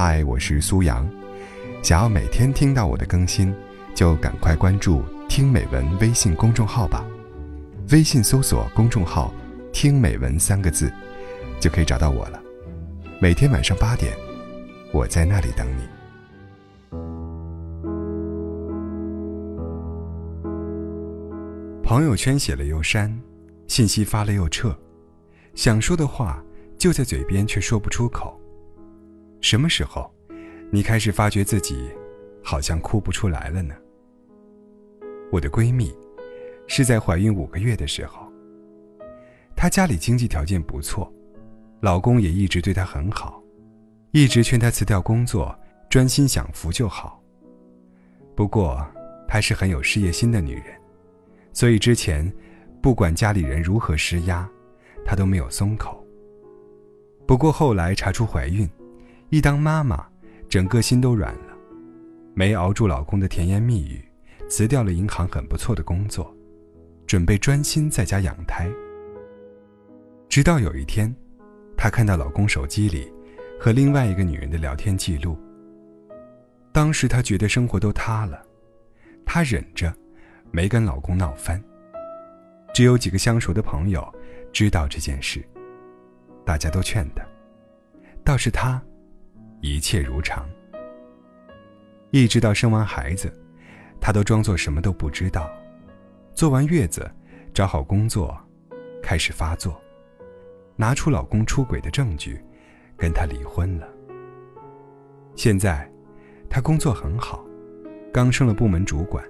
嗨，我是苏阳。想要每天听到我的更新，就赶快关注“听美文”微信公众号吧。微信搜索公众号“听美文”三个字，就可以找到我了。每天晚上八点，我在那里等你。朋友圈写了又删，信息发了又撤，想说的话就在嘴边，却说不出口。什么时候，你开始发觉自己好像哭不出来了呢？我的闺蜜是在怀孕五个月的时候，她家里经济条件不错，老公也一直对她很好，一直劝她辞掉工作，专心享福就好。不过，她是很有事业心的女人，所以之前不管家里人如何施压，她都没有松口。不过后来查出怀孕。一当妈妈，整个心都软了，没熬住老公的甜言蜜语，辞掉了银行很不错的工作，准备专心在家养胎。直到有一天，她看到老公手机里和另外一个女人的聊天记录。当时她觉得生活都塌了，她忍着，没跟老公闹翻。只有几个相熟的朋友知道这件事，大家都劝她，倒是她。一切如常，一直到生完孩子，她都装作什么都不知道。坐完月子，找好工作，开始发作，拿出老公出轨的证据，跟他离婚了。现在，她工作很好，刚升了部门主管，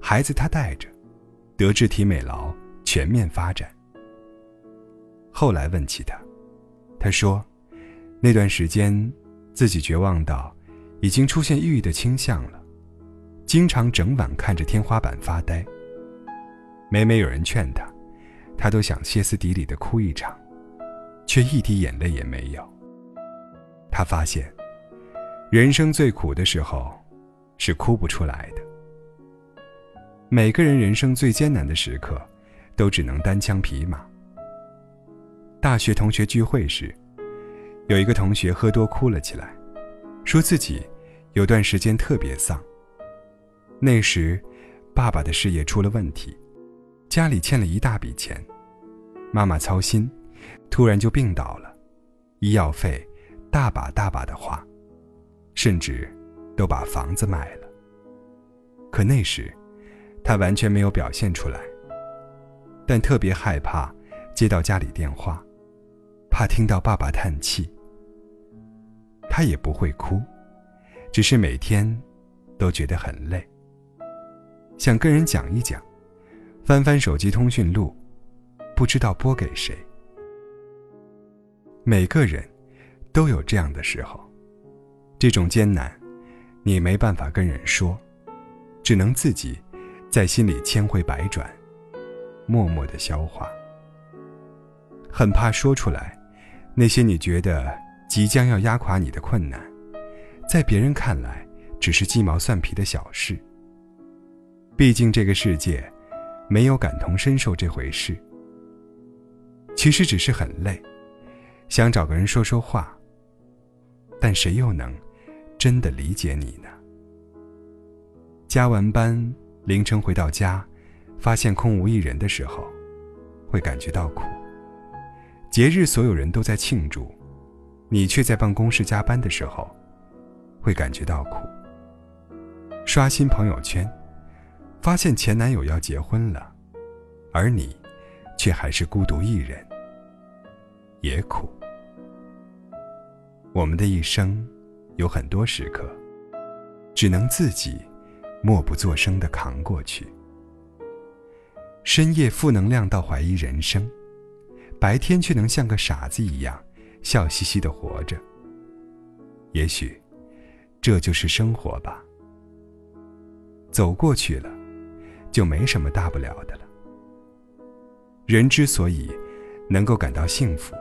孩子她带着，德智体美劳全面发展。后来问起她，她说，那段时间。自己绝望到，已经出现抑郁的倾向了，经常整晚看着天花板发呆。每每有人劝他，他都想歇斯底里的哭一场，却一滴眼泪也没有。他发现，人生最苦的时候，是哭不出来的。每个人人生最艰难的时刻，都只能单枪匹马。大学同学聚会时。有一个同学喝多哭了起来，说自己有段时间特别丧。那时，爸爸的事业出了问题，家里欠了一大笔钱，妈妈操心，突然就病倒了，医药费大把大把的花，甚至都把房子卖了。可那时，他完全没有表现出来，但特别害怕接到家里电话，怕听到爸爸叹气。他也不会哭，只是每天都觉得很累。想跟人讲一讲，翻翻手机通讯录，不知道拨给谁。每个人都有这样的时候，这种艰难，你没办法跟人说，只能自己在心里千回百转，默默的消化。很怕说出来，那些你觉得。即将要压垮你的困难，在别人看来只是鸡毛蒜皮的小事。毕竟这个世界没有感同身受这回事。其实只是很累，想找个人说说话。但谁又能真的理解你呢？加完班凌晨回到家，发现空无一人的时候，会感觉到苦。节日所有人都在庆祝。你却在办公室加班的时候，会感觉到苦。刷新朋友圈，发现前男友要结婚了，而你却还是孤独一人，也苦。我们的一生有很多时刻，只能自己默不作声的扛过去。深夜负能量到怀疑人生，白天却能像个傻子一样。笑嘻嘻的活着，也许这就是生活吧。走过去了，就没什么大不了的了。人之所以能够感到幸福，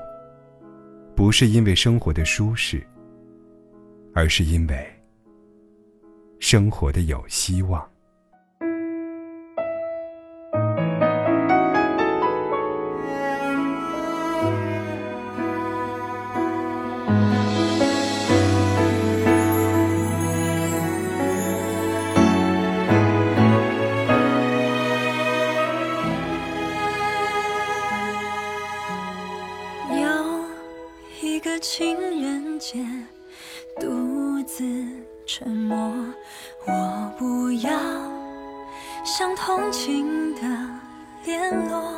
不是因为生活的舒适，而是因为生活的有希望。像同情的联络，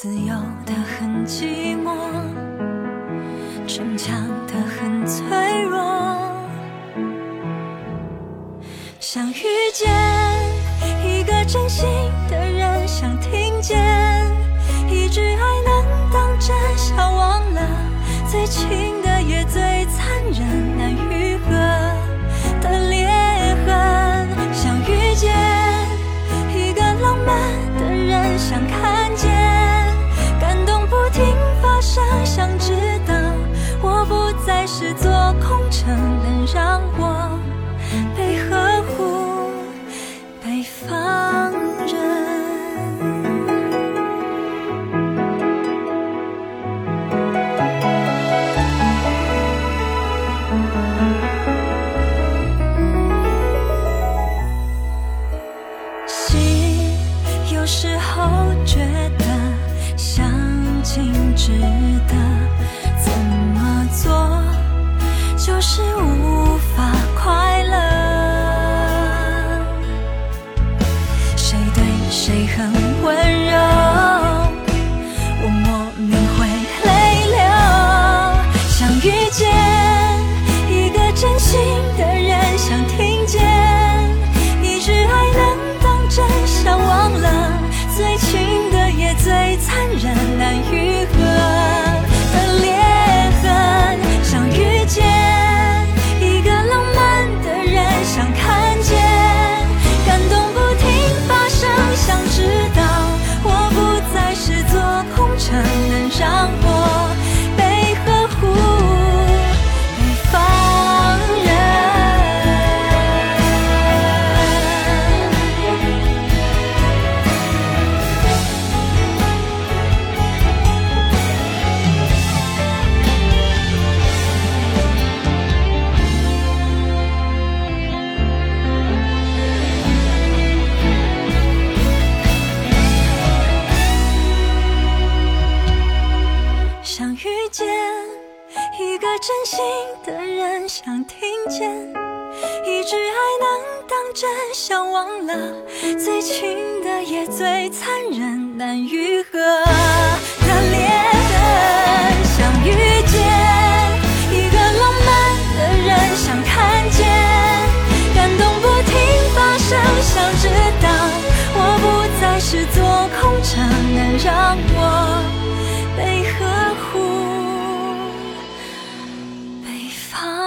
自由的很寂寞，逞强的很脆弱。想遇见一个真心的人，想听见一句爱能当真，想忘了，最亲的也最残忍。时候觉得相亲值得。人。一个真心的人想听见一直爱能当真想忘了最亲的也最残忍难愈合。far.